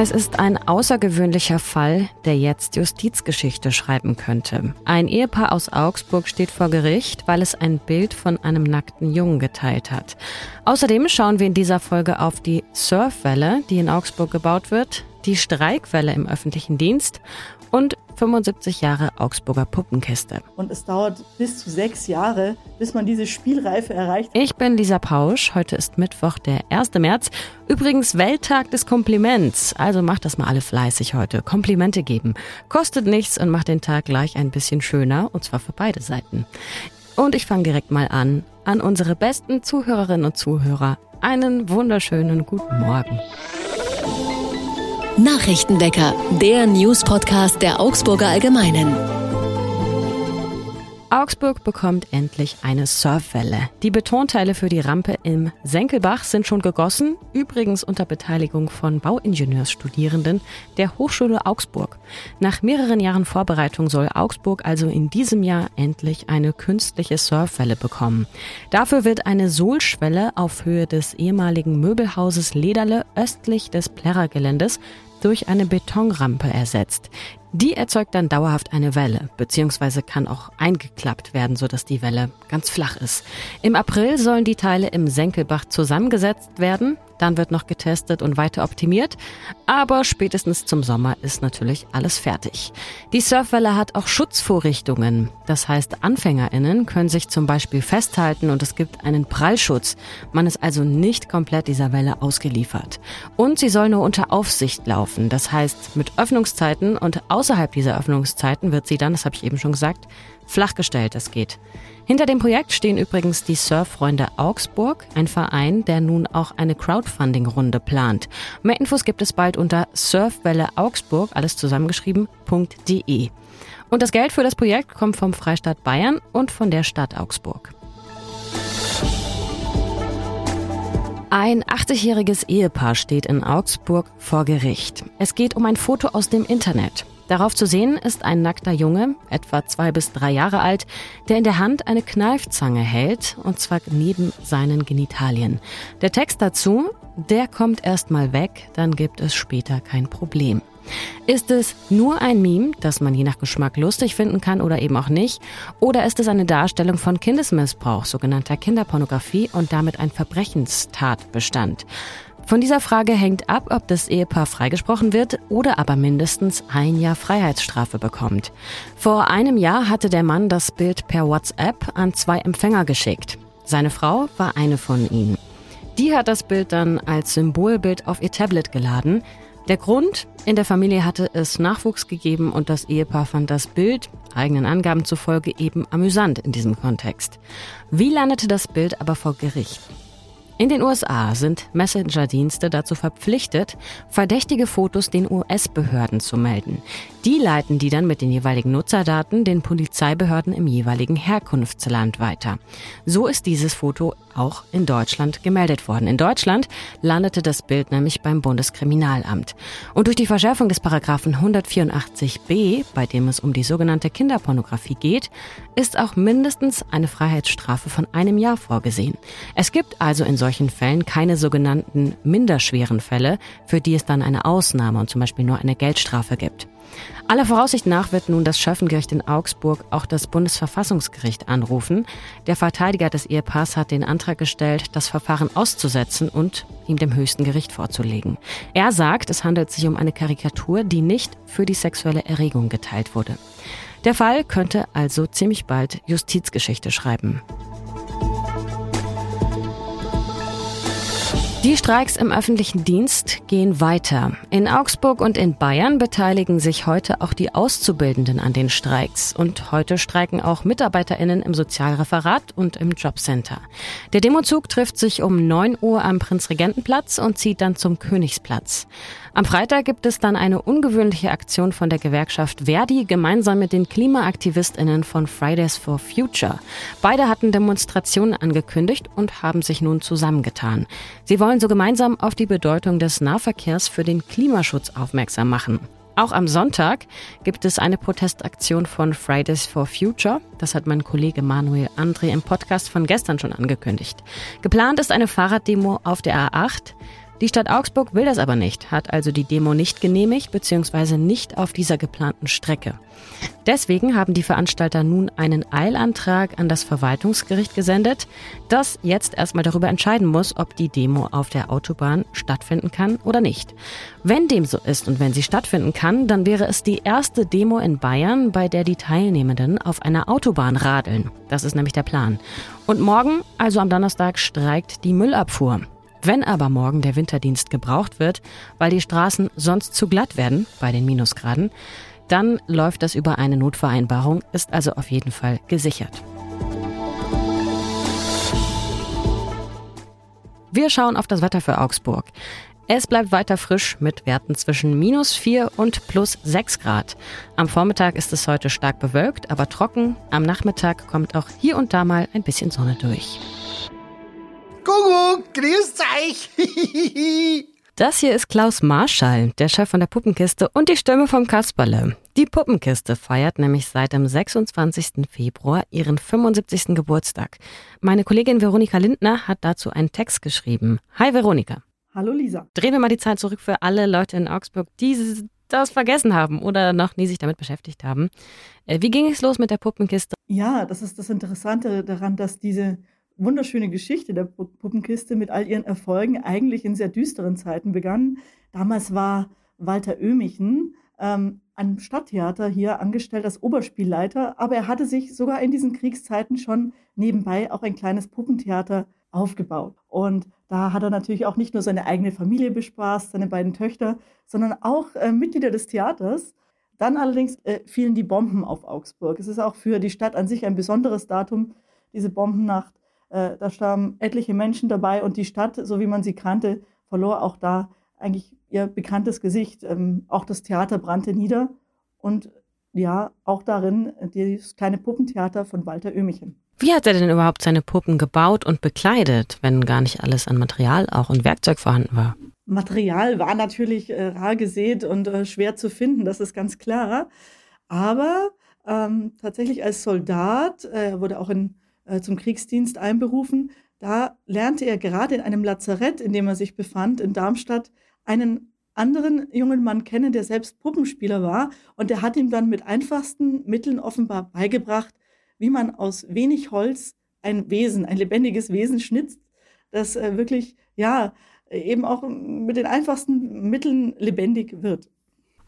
Es ist ein außergewöhnlicher Fall, der jetzt Justizgeschichte schreiben könnte. Ein Ehepaar aus Augsburg steht vor Gericht, weil es ein Bild von einem nackten Jungen geteilt hat. Außerdem schauen wir in dieser Folge auf die Surfwelle, die in Augsburg gebaut wird, die Streikwelle im öffentlichen Dienst und 75 Jahre Augsburger Puppenkiste. Und es dauert bis zu sechs Jahre, bis man diese Spielreife erreicht. Ich bin Lisa Pausch. Heute ist Mittwoch, der 1. März. Übrigens Welttag des Kompliments. Also macht das mal alle fleißig heute. Komplimente geben. Kostet nichts und macht den Tag gleich ein bisschen schöner. Und zwar für beide Seiten. Und ich fange direkt mal an. An unsere besten Zuhörerinnen und Zuhörer. Einen wunderschönen guten Morgen. Nachrichtenwecker, der News-Podcast der Augsburger Allgemeinen. Augsburg bekommt endlich eine Surfwelle. Die Betonteile für die Rampe im Senkelbach sind schon gegossen, übrigens unter Beteiligung von Bauingenieursstudierenden der Hochschule Augsburg. Nach mehreren Jahren Vorbereitung soll Augsburg also in diesem Jahr endlich eine künstliche Surfwelle bekommen. Dafür wird eine Sohlschwelle auf Höhe des ehemaligen Möbelhauses Lederle östlich des Plärrer-Geländes durch eine Betonrampe ersetzt. Die erzeugt dann dauerhaft eine Welle, beziehungsweise kann auch eingeklappt werden, sodass die Welle ganz flach ist. Im April sollen die Teile im Senkelbach zusammengesetzt werden. Dann wird noch getestet und weiter optimiert. Aber spätestens zum Sommer ist natürlich alles fertig. Die Surfwelle hat auch Schutzvorrichtungen. Das heißt, AnfängerInnen können sich zum Beispiel festhalten und es gibt einen Prallschutz. Man ist also nicht komplett dieser Welle ausgeliefert. Und sie soll nur unter Aufsicht laufen. Das heißt, mit Öffnungszeiten und außerhalb dieser Öffnungszeiten wird sie dann, das habe ich eben schon gesagt, flachgestellt. Das geht. Hinter dem Projekt stehen übrigens die Surffreunde Augsburg, ein Verein, der nun auch eine Crowdfunding-Runde plant. Mehr Infos gibt es bald unter Surfwelle Augsburg, alles zusammengeschrieben.de. Und das Geld für das Projekt kommt vom Freistaat Bayern und von der Stadt Augsburg. Ein 80-jähriges Ehepaar steht in Augsburg vor Gericht. Es geht um ein Foto aus dem Internet. Darauf zu sehen ist ein nackter Junge, etwa zwei bis drei Jahre alt, der in der Hand eine Kneifzange hält, und zwar neben seinen Genitalien. Der Text dazu, der kommt erst mal weg, dann gibt es später kein Problem. Ist es nur ein Meme, das man je nach Geschmack lustig finden kann oder eben auch nicht? Oder ist es eine Darstellung von Kindesmissbrauch, sogenannter Kinderpornografie und damit ein Verbrechenstatbestand? Von dieser Frage hängt ab, ob das Ehepaar freigesprochen wird oder aber mindestens ein Jahr Freiheitsstrafe bekommt. Vor einem Jahr hatte der Mann das Bild per WhatsApp an zwei Empfänger geschickt. Seine Frau war eine von ihnen. Die hat das Bild dann als Symbolbild auf ihr Tablet geladen. Der Grund, in der Familie hatte es Nachwuchs gegeben und das Ehepaar fand das Bild, eigenen Angaben zufolge, eben amüsant in diesem Kontext. Wie landete das Bild aber vor Gericht? In den USA sind Messenger-Dienste dazu verpflichtet, verdächtige Fotos den US-Behörden zu melden. Die leiten die dann mit den jeweiligen Nutzerdaten den Polizeibehörden im jeweiligen Herkunftsland weiter. So ist dieses Foto auch in Deutschland gemeldet worden. In Deutschland landete das Bild nämlich beim Bundeskriminalamt. Und durch die Verschärfung des Paragraphen 184b, bei dem es um die sogenannte Kinderpornografie geht, ist auch mindestens eine Freiheitsstrafe von einem Jahr vorgesehen. Es gibt also in solchen Fällen keine sogenannten minderschweren Fälle, für die es dann eine Ausnahme und zum Beispiel nur eine Geldstrafe gibt. Aller Voraussicht nach wird nun das Schöffengericht in Augsburg auch das Bundesverfassungsgericht anrufen. Der Verteidiger des Ehepaars hat den Antrag gestellt, das Verfahren auszusetzen und ihm dem höchsten Gericht vorzulegen. Er sagt, es handelt sich um eine Karikatur, die nicht für die sexuelle Erregung geteilt wurde. Der Fall könnte also ziemlich bald Justizgeschichte schreiben. Die Streiks im öffentlichen Dienst gehen weiter. In Augsburg und in Bayern beteiligen sich heute auch die Auszubildenden an den Streiks. Und heute streiken auch MitarbeiterInnen im Sozialreferat und im Jobcenter. Der Demozug trifft sich um 9 Uhr am Prinzregentenplatz und zieht dann zum Königsplatz. Am Freitag gibt es dann eine ungewöhnliche Aktion von der Gewerkschaft Verdi gemeinsam mit den KlimaaktivistInnen von Fridays for Future. Beide hatten Demonstrationen angekündigt und haben sich nun zusammengetan. Sie wollen so gemeinsam auf die Bedeutung des Nahverkehrs für den Klimaschutz aufmerksam machen. Auch am Sonntag gibt es eine Protestaktion von Fridays for Future. Das hat mein Kollege Manuel André im Podcast von gestern schon angekündigt. Geplant ist eine Fahrraddemo auf der A8. Die Stadt Augsburg will das aber nicht, hat also die Demo nicht genehmigt bzw. nicht auf dieser geplanten Strecke. Deswegen haben die Veranstalter nun einen Eilantrag an das Verwaltungsgericht gesendet, das jetzt erstmal darüber entscheiden muss, ob die Demo auf der Autobahn stattfinden kann oder nicht. Wenn dem so ist und wenn sie stattfinden kann, dann wäre es die erste Demo in Bayern, bei der die Teilnehmenden auf einer Autobahn radeln. Das ist nämlich der Plan. Und morgen, also am Donnerstag, streikt die Müllabfuhr. Wenn aber morgen der Winterdienst gebraucht wird, weil die Straßen sonst zu glatt werden bei den Minusgraden, dann läuft das über eine Notvereinbarung, ist also auf jeden Fall gesichert. Wir schauen auf das Wetter für Augsburg. Es bleibt weiter frisch mit Werten zwischen minus 4 und plus 6 Grad. Am Vormittag ist es heute stark bewölkt, aber trocken. Am Nachmittag kommt auch hier und da mal ein bisschen Sonne durch. Kuckuck, grüßt euch! Das hier ist Klaus Marschall, der Chef von der Puppenkiste und die Stimme vom Kasperle. Die Puppenkiste feiert nämlich seit dem 26. Februar ihren 75. Geburtstag. Meine Kollegin Veronika Lindner hat dazu einen Text geschrieben. Hi Veronika. Hallo Lisa. Drehen wir mal die Zeit zurück für alle Leute in Augsburg, die das vergessen haben oder noch nie sich damit beschäftigt haben. Äh, wie ging es los mit der Puppenkiste? Ja, das ist das Interessante daran, dass diese wunderschöne Geschichte der Puppenkiste mit all ihren Erfolgen eigentlich in sehr düsteren Zeiten begann. Damals war Walter Oehmichen ähm, am Stadttheater hier angestellt als Oberspielleiter, aber er hatte sich sogar in diesen Kriegszeiten schon nebenbei auch ein kleines Puppentheater aufgebaut. Und da hat er natürlich auch nicht nur seine eigene Familie bespaßt, seine beiden Töchter, sondern auch äh, Mitglieder des Theaters. Dann allerdings äh, fielen die Bomben auf Augsburg. Es ist auch für die Stadt an sich ein besonderes Datum, diese Bombennacht. Äh, da starben etliche Menschen dabei und die Stadt, so wie man sie kannte, verlor auch da eigentlich ihr bekanntes Gesicht. Ähm, auch das Theater brannte nieder und ja, auch darin das kleine Puppentheater von Walter Oehmichen. Wie hat er denn überhaupt seine Puppen gebaut und bekleidet, wenn gar nicht alles an Material auch und Werkzeug vorhanden war? Material war natürlich äh, rar gesät und äh, schwer zu finden, das ist ganz klar. Aber ähm, tatsächlich als Soldat, äh, er wurde auch in äh, zum Kriegsdienst einberufen. Da lernte er gerade in einem Lazarett, in dem er sich befand, in Darmstadt, einen anderen jungen Mann kennen, der selbst Puppenspieler war. Und der hat ihm dann mit einfachsten Mitteln offenbar beigebracht, wie man aus wenig Holz ein Wesen, ein lebendiges Wesen schnitzt, das äh, wirklich, ja, eben auch mit den einfachsten Mitteln lebendig wird.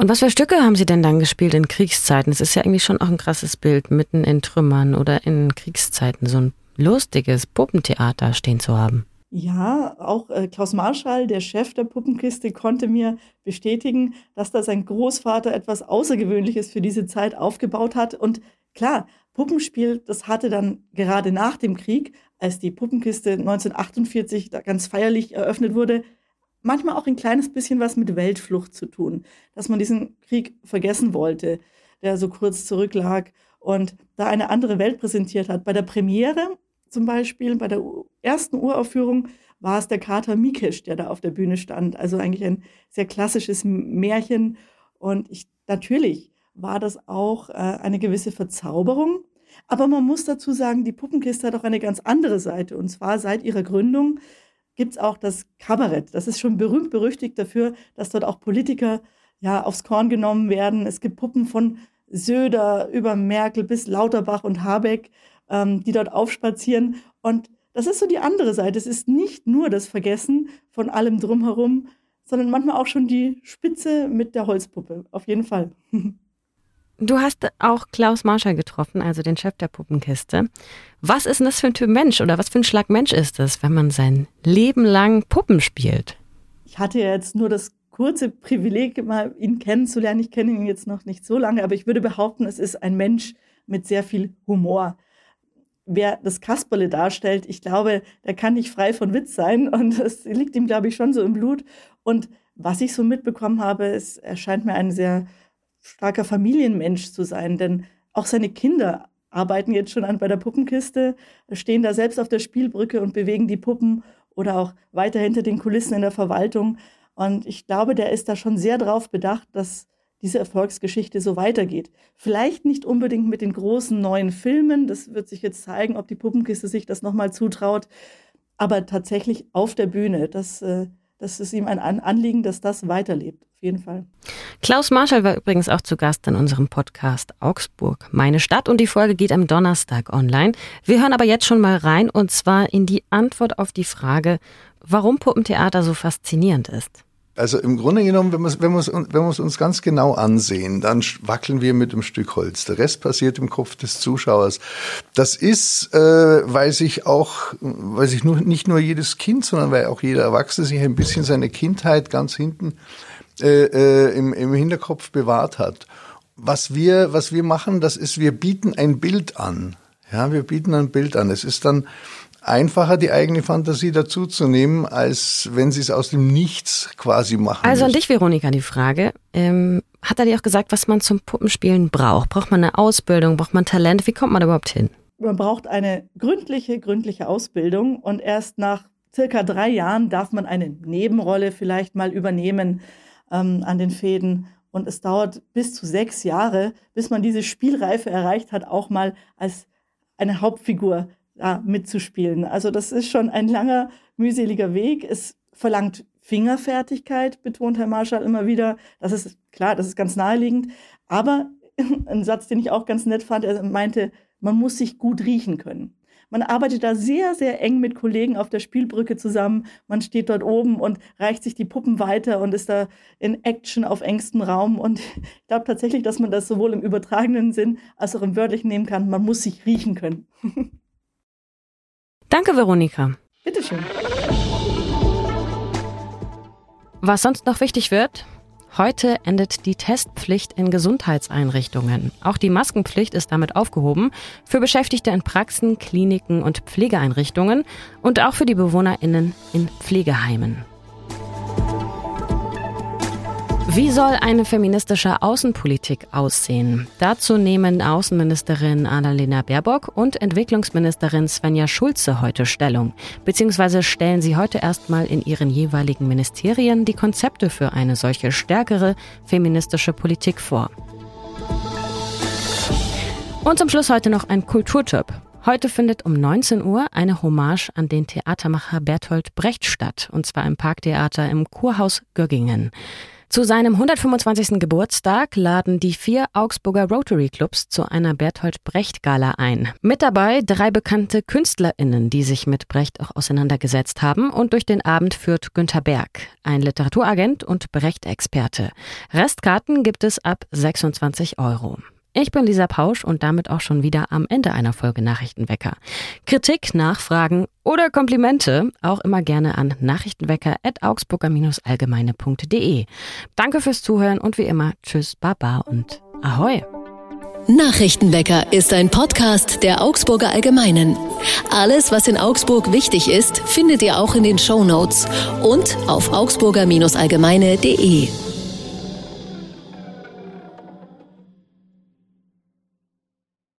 Und was für Stücke haben Sie denn dann gespielt in Kriegszeiten? Es ist ja irgendwie schon auch ein krasses Bild, mitten in Trümmern oder in Kriegszeiten so ein lustiges Puppentheater stehen zu haben. Ja, auch äh, Klaus Marschall, der Chef der Puppenkiste, konnte mir bestätigen, dass da sein Großvater etwas Außergewöhnliches für diese Zeit aufgebaut hat. Und klar, Puppenspiel, das hatte dann gerade nach dem Krieg, als die Puppenkiste 1948 da ganz feierlich eröffnet wurde, manchmal auch ein kleines bisschen was mit Weltflucht zu tun, dass man diesen Krieg vergessen wollte, der so kurz zurücklag und da eine andere Welt präsentiert hat. Bei der Premiere zum Beispiel, bei der ersten Uraufführung war es der Kater Mikesh, der da auf der Bühne stand. Also eigentlich ein sehr klassisches Märchen. Und ich, natürlich war das auch äh, eine gewisse Verzauberung. Aber man muss dazu sagen, die Puppenkiste hat auch eine ganz andere Seite. Und zwar seit ihrer Gründung gibt es auch das Kabarett. Das ist schon berühmt berüchtigt dafür, dass dort auch Politiker ja aufs Korn genommen werden. Es gibt Puppen von Söder über Merkel bis Lauterbach und Habeck, ähm, die dort aufspazieren. Und das ist so die andere Seite. Es ist nicht nur das Vergessen von allem drumherum, sondern manchmal auch schon die Spitze mit der Holzpuppe. Auf jeden Fall. Du hast auch Klaus Marschall getroffen, also den Chef der Puppenkiste. Was ist denn das für ein Typ Mensch oder was für ein Schlag Mensch ist das, wenn man sein Leben lang Puppen spielt? Ich hatte jetzt nur das kurze Privileg, mal ihn kennenzulernen. Ich kenne ihn jetzt noch nicht so lange, aber ich würde behaupten, es ist ein Mensch mit sehr viel Humor. Wer das Kasperle darstellt, ich glaube, der kann nicht frei von Witz sein und es liegt ihm, glaube ich, schon so im Blut. Und was ich so mitbekommen habe, es erscheint mir ein sehr starker Familienmensch zu sein, denn auch seine Kinder arbeiten jetzt schon an bei der Puppenkiste, stehen da selbst auf der Spielbrücke und bewegen die Puppen oder auch weiter hinter den Kulissen in der Verwaltung. Und ich glaube, der ist da schon sehr darauf bedacht, dass diese Erfolgsgeschichte so weitergeht. Vielleicht nicht unbedingt mit den großen neuen Filmen, das wird sich jetzt zeigen, ob die Puppenkiste sich das nochmal zutraut, aber tatsächlich auf der Bühne. Das, äh, das ist ihm ein Anliegen, dass das weiterlebt. Auf jeden Fall. Klaus Marschall war übrigens auch zu Gast in unserem Podcast Augsburg, meine Stadt. Und die Folge geht am Donnerstag online. Wir hören aber jetzt schon mal rein und zwar in die Antwort auf die Frage, warum Puppentheater so faszinierend ist. Also im Grunde genommen, wenn wir wenn wir wenn es uns ganz genau ansehen, dann wackeln wir mit einem Stück Holz. Der Rest passiert im Kopf des Zuschauers. Das ist, äh, weil sich auch, weil sich nur, nicht nur jedes Kind, sondern weil auch jeder Erwachsene sich ein bisschen seine Kindheit ganz hinten äh, äh, im, im Hinterkopf bewahrt hat. Was wir, was wir machen, das ist, wir bieten ein Bild an. Ja, wir bieten ein Bild an. Es ist dann einfacher, die eigene Fantasie dazuzunehmen, als wenn sie es aus dem Nichts quasi machen. Also an dich, Veronika, die Frage. Ähm, hat er dir auch gesagt, was man zum Puppenspielen braucht? Braucht man eine Ausbildung? Braucht man Talent? Wie kommt man da überhaupt hin? Man braucht eine gründliche, gründliche Ausbildung und erst nach circa drei Jahren darf man eine Nebenrolle vielleicht mal übernehmen ähm, an den Fäden. Und es dauert bis zu sechs Jahre, bis man diese Spielreife erreicht hat, auch mal als eine Hauptfigur da mitzuspielen. Also das ist schon ein langer, mühseliger Weg. Es verlangt Fingerfertigkeit, betont Herr Marschall immer wieder. Das ist klar, das ist ganz naheliegend. Aber ein Satz, den ich auch ganz nett fand, er meinte, man muss sich gut riechen können. Man arbeitet da sehr, sehr eng mit Kollegen auf der Spielbrücke zusammen. Man steht dort oben und reicht sich die Puppen weiter und ist da in Action auf engstem Raum. Und ich glaube tatsächlich, dass man das sowohl im übertragenen Sinn als auch im wörtlichen nehmen kann. Man muss sich riechen können. Danke, Veronika. Bitteschön. Was sonst noch wichtig wird? Heute endet die Testpflicht in Gesundheitseinrichtungen. Auch die Maskenpflicht ist damit aufgehoben für Beschäftigte in Praxen, Kliniken und Pflegeeinrichtungen und auch für die Bewohnerinnen in Pflegeheimen. Wie soll eine feministische Außenpolitik aussehen? Dazu nehmen Außenministerin Annalena Baerbock und Entwicklungsministerin Svenja Schulze heute Stellung. Beziehungsweise stellen sie heute erstmal in ihren jeweiligen Ministerien die Konzepte für eine solche stärkere feministische Politik vor. Und zum Schluss heute noch ein Kulturtipp. Heute findet um 19 Uhr eine Hommage an den Theatermacher Bertolt Brecht statt, und zwar im Parktheater im Kurhaus Göggingen. Zu seinem 125. Geburtstag laden die vier Augsburger Rotary Clubs zu einer Berthold Brecht Gala ein. Mit dabei drei bekannte KünstlerInnen, die sich mit Brecht auch auseinandergesetzt haben und durch den Abend führt Günther Berg, ein Literaturagent und Brecht-Experte. Restkarten gibt es ab 26 Euro. Ich bin Lisa Pausch und damit auch schon wieder am Ende einer Folge Nachrichtenwecker. Kritik, Nachfragen oder Komplimente auch immer gerne an nachrichtenwecker.augsburger-allgemeine.de. Danke fürs Zuhören und wie immer, tschüss, baba und ahoi. Nachrichtenwecker ist ein Podcast der Augsburger Allgemeinen. Alles, was in Augsburg wichtig ist, findet ihr auch in den Show Notes und auf augsburger-allgemeine.de.